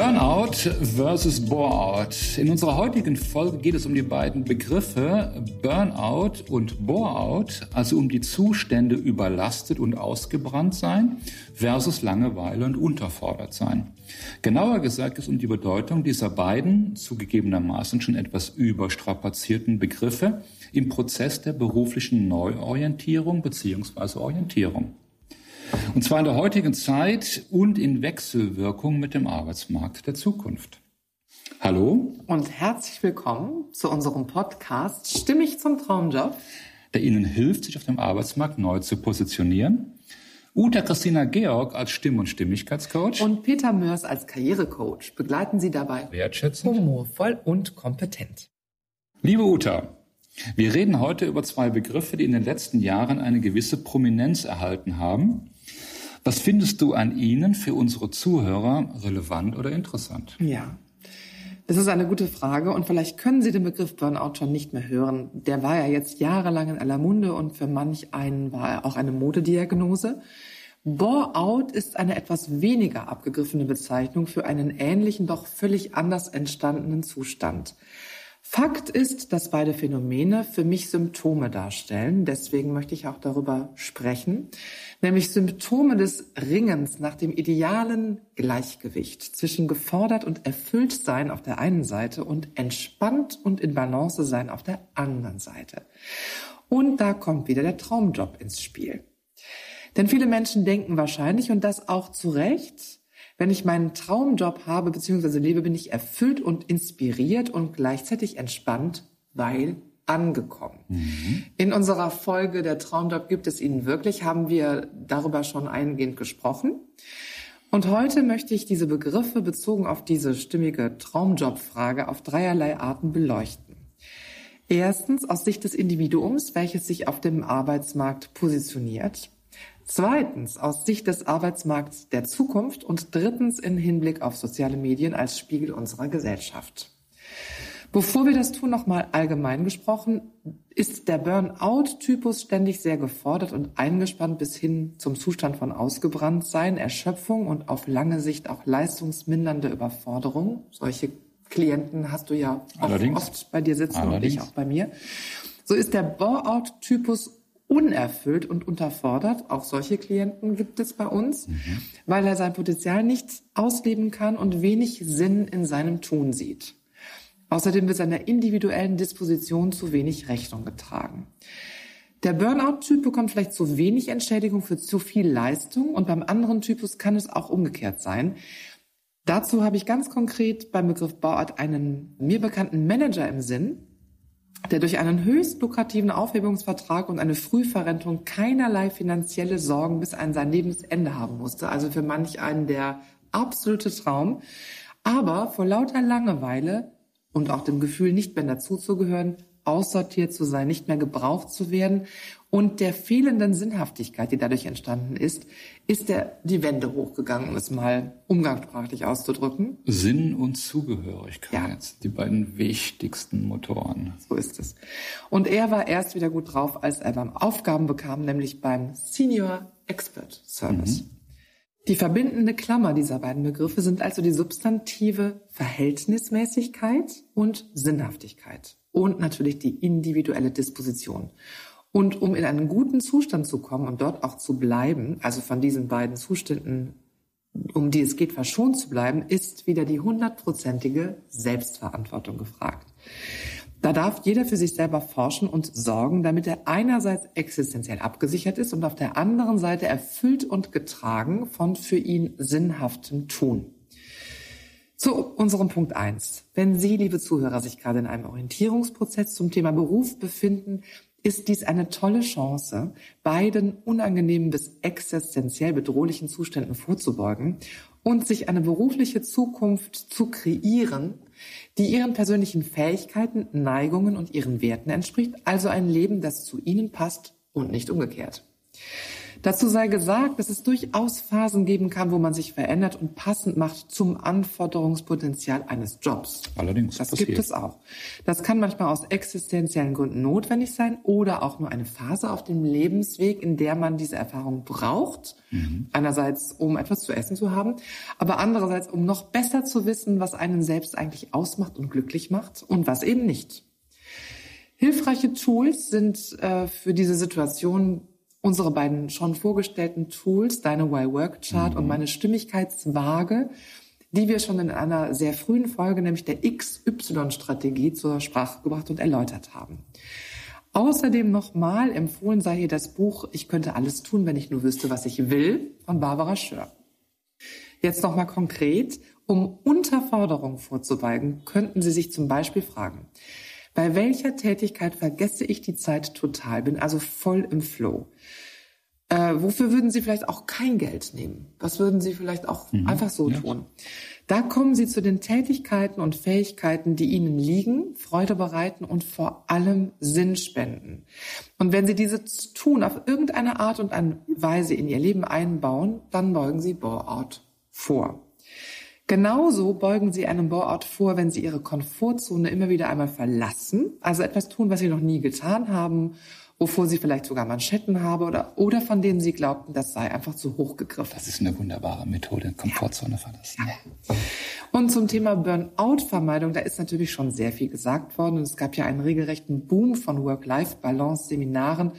Burnout versus Boreout. In unserer heutigen Folge geht es um die beiden Begriffe Burnout und Boreout, also um die Zustände überlastet und ausgebrannt sein versus Langeweile und unterfordert sein. Genauer gesagt ist um die Bedeutung dieser beiden zugegebenermaßen schon etwas überstrapazierten Begriffe im Prozess der beruflichen Neuorientierung bzw. Orientierung. Und zwar in der heutigen Zeit und in Wechselwirkung mit dem Arbeitsmarkt der Zukunft. Hallo. Und herzlich willkommen zu unserem Podcast Stimmig zum Traumjob. Der Ihnen hilft, sich auf dem Arbeitsmarkt neu zu positionieren. Uta Christina Georg als Stimm- und Stimmigkeitscoach. Und Peter Mörs als Karrierecoach begleiten Sie dabei wertschätzend, humorvoll und kompetent. Liebe Uta, wir reden heute über zwei Begriffe, die in den letzten Jahren eine gewisse Prominenz erhalten haben was findest du an ihnen für unsere Zuhörer relevant oder interessant? Ja, das ist eine gute Frage und vielleicht können Sie den Begriff Burnout schon nicht mehr hören. Der war ja jetzt jahrelang in aller Munde und für manch einen war er auch eine Modediagnose. Bore-out ist eine etwas weniger abgegriffene Bezeichnung für einen ähnlichen, doch völlig anders entstandenen Zustand. Fakt ist, dass beide Phänomene für mich Symptome darstellen. Deswegen möchte ich auch darüber sprechen, nämlich Symptome des Ringens nach dem idealen Gleichgewicht zwischen gefordert und erfüllt sein auf der einen Seite und entspannt und in Balance sein auf der anderen Seite. Und da kommt wieder der Traumjob ins Spiel. Denn viele Menschen denken wahrscheinlich, und das auch zu Recht, wenn ich meinen Traumjob habe bzw. lebe, bin ich erfüllt und inspiriert und gleichzeitig entspannt, weil angekommen. Mhm. In unserer Folge Der Traumjob gibt es ihn wirklich, haben wir darüber schon eingehend gesprochen. Und heute möchte ich diese Begriffe bezogen auf diese stimmige Traumjobfrage auf dreierlei Arten beleuchten. Erstens aus Sicht des Individuums, welches sich auf dem Arbeitsmarkt positioniert. Zweitens aus Sicht des Arbeitsmarkts der Zukunft und drittens in Hinblick auf soziale Medien als Spiegel unserer Gesellschaft. Bevor wir das tun, nochmal allgemein gesprochen, ist der Burnout-Typus ständig sehr gefordert und eingespannt bis hin zum Zustand von Ausgebranntsein, Erschöpfung und auf lange Sicht auch leistungsmindernde Überforderung. Solche Klienten hast du ja auch oft bei dir sitzen Allerdings. und ich auch bei mir. So ist der Burnout-Typus unerfüllt und unterfordert. Auch solche Klienten gibt es bei uns, mhm. weil er sein Potenzial nicht ausleben kann und wenig Sinn in seinem Tun sieht. Außerdem wird seiner individuellen Disposition zu wenig Rechnung getragen. Der Burnout-Typ bekommt vielleicht zu wenig Entschädigung für zu viel Leistung und beim anderen Typus kann es auch umgekehrt sein. Dazu habe ich ganz konkret beim Begriff Burnout einen mir bekannten Manager im Sinn, der durch einen höchst lukrativen Aufhebungsvertrag und eine Frühverrentung keinerlei finanzielle Sorgen bis an sein Lebensende haben musste. Also für manch einen der absolute Traum. Aber vor lauter Langeweile und auch dem Gefühl, nicht mehr dazuzugehören, aussortiert zu sein, nicht mehr gebraucht zu werden und der fehlenden Sinnhaftigkeit, die dadurch entstanden ist, ist der die Wände hochgegangen, um es mal umgangssprachlich auszudrücken. Sinn und Zugehörigkeit, ja. die beiden wichtigsten Motoren. So ist es. Und er war erst wieder gut drauf, als er beim Aufgaben bekam, nämlich beim Senior Expert Service. Mhm. Die verbindende Klammer dieser beiden Begriffe sind also die substantive Verhältnismäßigkeit und Sinnhaftigkeit und natürlich die individuelle Disposition. Und um in einen guten Zustand zu kommen und dort auch zu bleiben, also von diesen beiden Zuständen, um die es geht, verschont zu bleiben, ist wieder die hundertprozentige Selbstverantwortung gefragt. Da darf jeder für sich selber forschen und sorgen, damit er einerseits existenziell abgesichert ist und auf der anderen Seite erfüllt und getragen von für ihn sinnhaftem Tun. Zu unserem Punkt eins: Wenn Sie, liebe Zuhörer, sich gerade in einem Orientierungsprozess zum Thema Beruf befinden, ist dies eine tolle Chance, beiden unangenehmen bis existenziell bedrohlichen Zuständen vorzubeugen und sich eine berufliche Zukunft zu kreieren, die ihren persönlichen Fähigkeiten, Neigungen und ihren Werten entspricht, also ein Leben, das zu ihnen passt und nicht umgekehrt. Dazu sei gesagt, dass es durchaus Phasen geben kann, wo man sich verändert und passend macht zum Anforderungspotenzial eines Jobs. Allerdings. Das passiert. gibt es auch. Das kann manchmal aus existenziellen Gründen notwendig sein oder auch nur eine Phase auf dem Lebensweg, in der man diese Erfahrung braucht. Mhm. Einerseits, um etwas zu essen zu haben, aber andererseits, um noch besser zu wissen, was einen selbst eigentlich ausmacht und glücklich macht und was eben nicht. Hilfreiche Tools sind äh, für diese Situation unsere beiden schon vorgestellten Tools, deine Y-Work-Chart mhm. und meine Stimmigkeitswaage, die wir schon in einer sehr frühen Folge, nämlich der XY-Strategie, zur Sprache gebracht und erläutert haben. Außerdem nochmal empfohlen sei hier das Buch Ich könnte alles tun, wenn ich nur wüsste, was ich will, von Barbara Schör. Jetzt nochmal konkret, um Unterforderung vorzubeugen, könnten Sie sich zum Beispiel fragen, bei welcher Tätigkeit vergesse ich die Zeit total, bin also voll im Flow? Äh, wofür würden Sie vielleicht auch kein Geld nehmen? Was würden Sie vielleicht auch mhm. einfach so ja. tun? Da kommen Sie zu den Tätigkeiten und Fähigkeiten, die Ihnen liegen, Freude bereiten und vor allem Sinn spenden. Und wenn Sie diese tun, auf irgendeine Art und Weise in Ihr Leben einbauen, dann beugen Sie Bore-out vor. Genauso beugen Sie einem Bore-out vor, wenn Sie Ihre Komfortzone immer wieder einmal verlassen, also etwas tun, was Sie noch nie getan haben wovor sie vielleicht sogar Manschetten habe oder, oder von denen sie glaubten, das sei einfach zu hoch gegriffen. Das ist eine wunderbare Methode, Komfortzone ja. verlassen. Ja. Und zum Thema Burnout-Vermeidung, da ist natürlich schon sehr viel gesagt worden. Und es gab ja einen regelrechten Boom von Work-Life-Balance-Seminaren.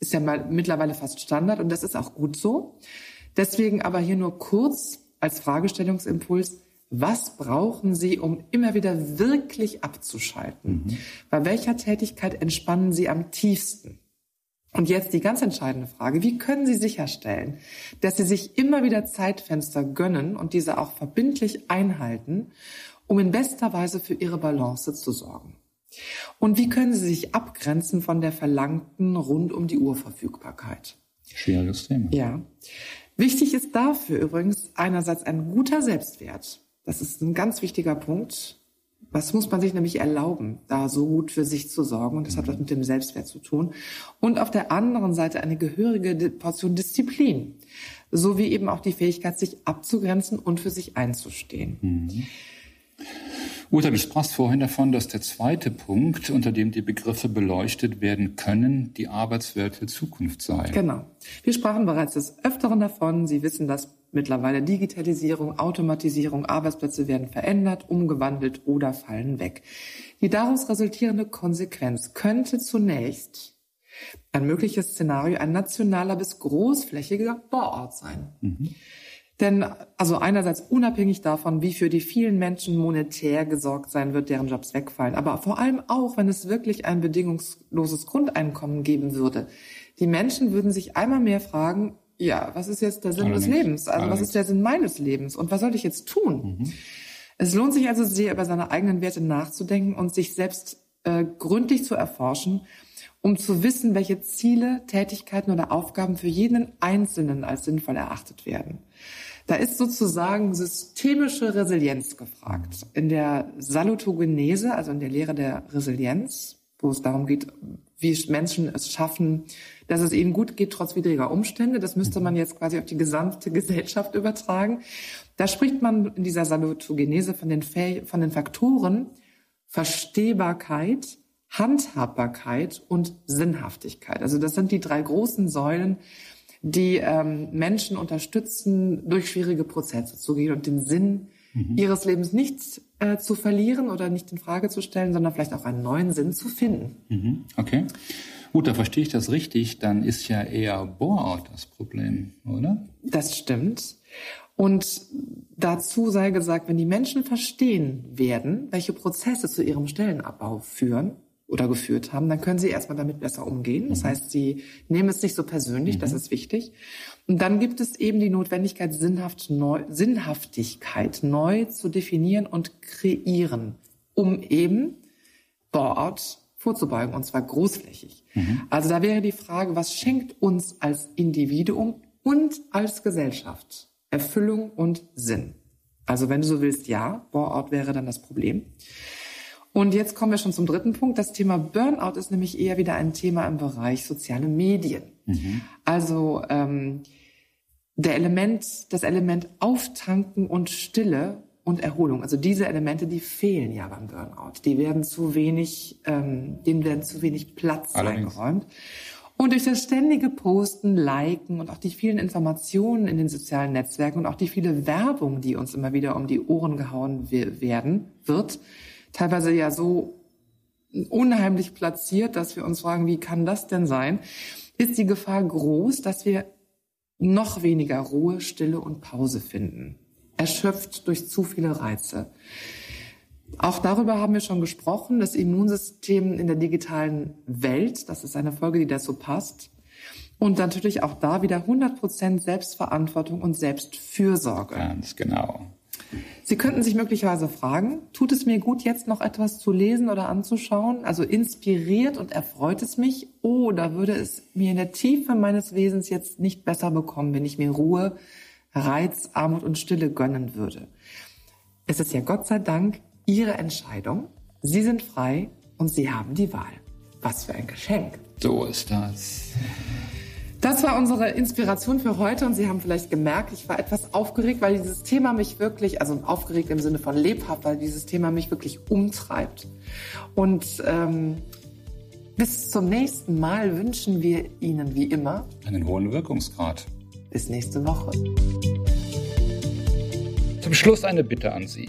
Ist ja mal mittlerweile fast Standard und das ist auch gut so. Deswegen aber hier nur kurz als Fragestellungsimpuls. Was brauchen Sie, um immer wieder wirklich abzuschalten? Mhm. Bei welcher Tätigkeit entspannen Sie am tiefsten? Und jetzt die ganz entscheidende Frage, wie können Sie sicherstellen, dass Sie sich immer wieder Zeitfenster gönnen und diese auch verbindlich einhalten, um in bester Weise für Ihre Balance zu sorgen? Und wie können Sie sich abgrenzen von der verlangten rund um die Uhr Verfügbarkeit? Schwieriges Thema. Ja. Wichtig ist dafür übrigens einerseits ein guter Selbstwert. Das ist ein ganz wichtiger Punkt. Was muss man sich nämlich erlauben, da so gut für sich zu sorgen? Und das hat was mit dem Selbstwert zu tun. Und auf der anderen Seite eine gehörige Portion Disziplin. Sowie eben auch die Fähigkeit, sich abzugrenzen und für sich einzustehen. Mhm. Uta, du sprachst vorhin davon, dass der zweite Punkt, unter dem die Begriffe beleuchtet werden können, die Arbeitswelt der Zukunft sei. Genau. Wir sprachen bereits des Öfteren davon. Sie wissen das mittlerweile Digitalisierung, Automatisierung, Arbeitsplätze werden verändert, umgewandelt oder fallen weg. Die daraus resultierende Konsequenz könnte zunächst ein mögliches Szenario ein nationaler bis großflächiger Bauort sein. Mhm. Denn also einerseits unabhängig davon, wie für die vielen Menschen monetär gesorgt sein wird, deren Jobs wegfallen, aber vor allem auch, wenn es wirklich ein bedingungsloses Grundeinkommen geben würde. Die Menschen würden sich einmal mehr fragen, ja, was ist jetzt der Sinn Allerdings. des Lebens? Also Allerdings. was ist der Sinn meines Lebens? Und was soll ich jetzt tun? Mhm. Es lohnt sich also sehr, über seine eigenen Werte nachzudenken und sich selbst äh, gründlich zu erforschen, um zu wissen, welche Ziele, Tätigkeiten oder Aufgaben für jeden Einzelnen als sinnvoll erachtet werden. Da ist sozusagen systemische Resilienz gefragt. In der Salutogenese, also in der Lehre der Resilienz, wo es darum geht, wie Menschen es schaffen, dass es ihnen gut geht trotz widriger Umstände. Das müsste man jetzt quasi auf die gesamte Gesellschaft übertragen. Da spricht man in dieser Salutogenese von den, von den Faktoren Verstehbarkeit, Handhabbarkeit und Sinnhaftigkeit. Also das sind die drei großen Säulen, die ähm, Menschen unterstützen, durch schwierige Prozesse zu gehen und den Sinn mhm. ihres Lebens nicht äh, zu verlieren oder nicht in Frage zu stellen, sondern vielleicht auch einen neuen Sinn zu finden. Mhm. Okay. Gut, da verstehe ich das richtig. Dann ist ja eher Bore-out das Problem, oder? Das stimmt. Und dazu sei gesagt, wenn die Menschen verstehen werden, welche Prozesse zu ihrem Stellenabbau führen, oder geführt haben, dann können sie erstmal damit besser umgehen. Das mhm. heißt, sie nehmen es nicht so persönlich, mhm. das ist wichtig. Und dann gibt es eben die Notwendigkeit, Sinnhaft neu, Sinnhaftigkeit neu zu definieren und kreieren, um eben dort vorzubeugen, und zwar großflächig. Mhm. Also da wäre die Frage, was schenkt uns als Individuum und als Gesellschaft Erfüllung und Sinn? Also wenn du so willst, ja, Bohrort wäre dann das Problem. Und jetzt kommen wir schon zum dritten Punkt. Das Thema Burnout ist nämlich eher wieder ein Thema im Bereich soziale Medien. Mhm. Also ähm, der Element, das Element Auftanken und Stille und Erholung. Also diese Elemente, die fehlen ja beim Burnout. Die werden zu wenig, ähm, denen werden zu wenig Platz Allerdings. eingeräumt. Und durch das ständige Posten, Liken und auch die vielen Informationen in den sozialen Netzwerken und auch die viele Werbung, die uns immer wieder um die Ohren gehauen werden, wird, teilweise ja so unheimlich platziert, dass wir uns fragen, wie kann das denn sein, ist die Gefahr groß, dass wir noch weniger Ruhe, Stille und Pause finden. Erschöpft durch zu viele Reize. Auch darüber haben wir schon gesprochen, das Immunsystem in der digitalen Welt, das ist eine Folge, die dazu passt. Und natürlich auch da wieder 100 Prozent Selbstverantwortung und Selbstfürsorge. Ganz genau. Sie könnten sich möglicherweise fragen, tut es mir gut, jetzt noch etwas zu lesen oder anzuschauen? Also inspiriert und erfreut es mich? Oder würde es mir in der Tiefe meines Wesens jetzt nicht besser bekommen, wenn ich mir Ruhe, Reiz, Armut und Stille gönnen würde? Es ist ja Gott sei Dank Ihre Entscheidung. Sie sind frei und Sie haben die Wahl. Was für ein Geschenk. So ist das. Das war unsere Inspiration für heute und Sie haben vielleicht gemerkt, ich war etwas aufgeregt, weil dieses Thema mich wirklich, also aufgeregt im Sinne von lebhaft, weil dieses Thema mich wirklich umtreibt. Und ähm, bis zum nächsten Mal wünschen wir Ihnen wie immer einen hohen Wirkungsgrad. Bis nächste Woche. Zum Schluss eine Bitte an Sie.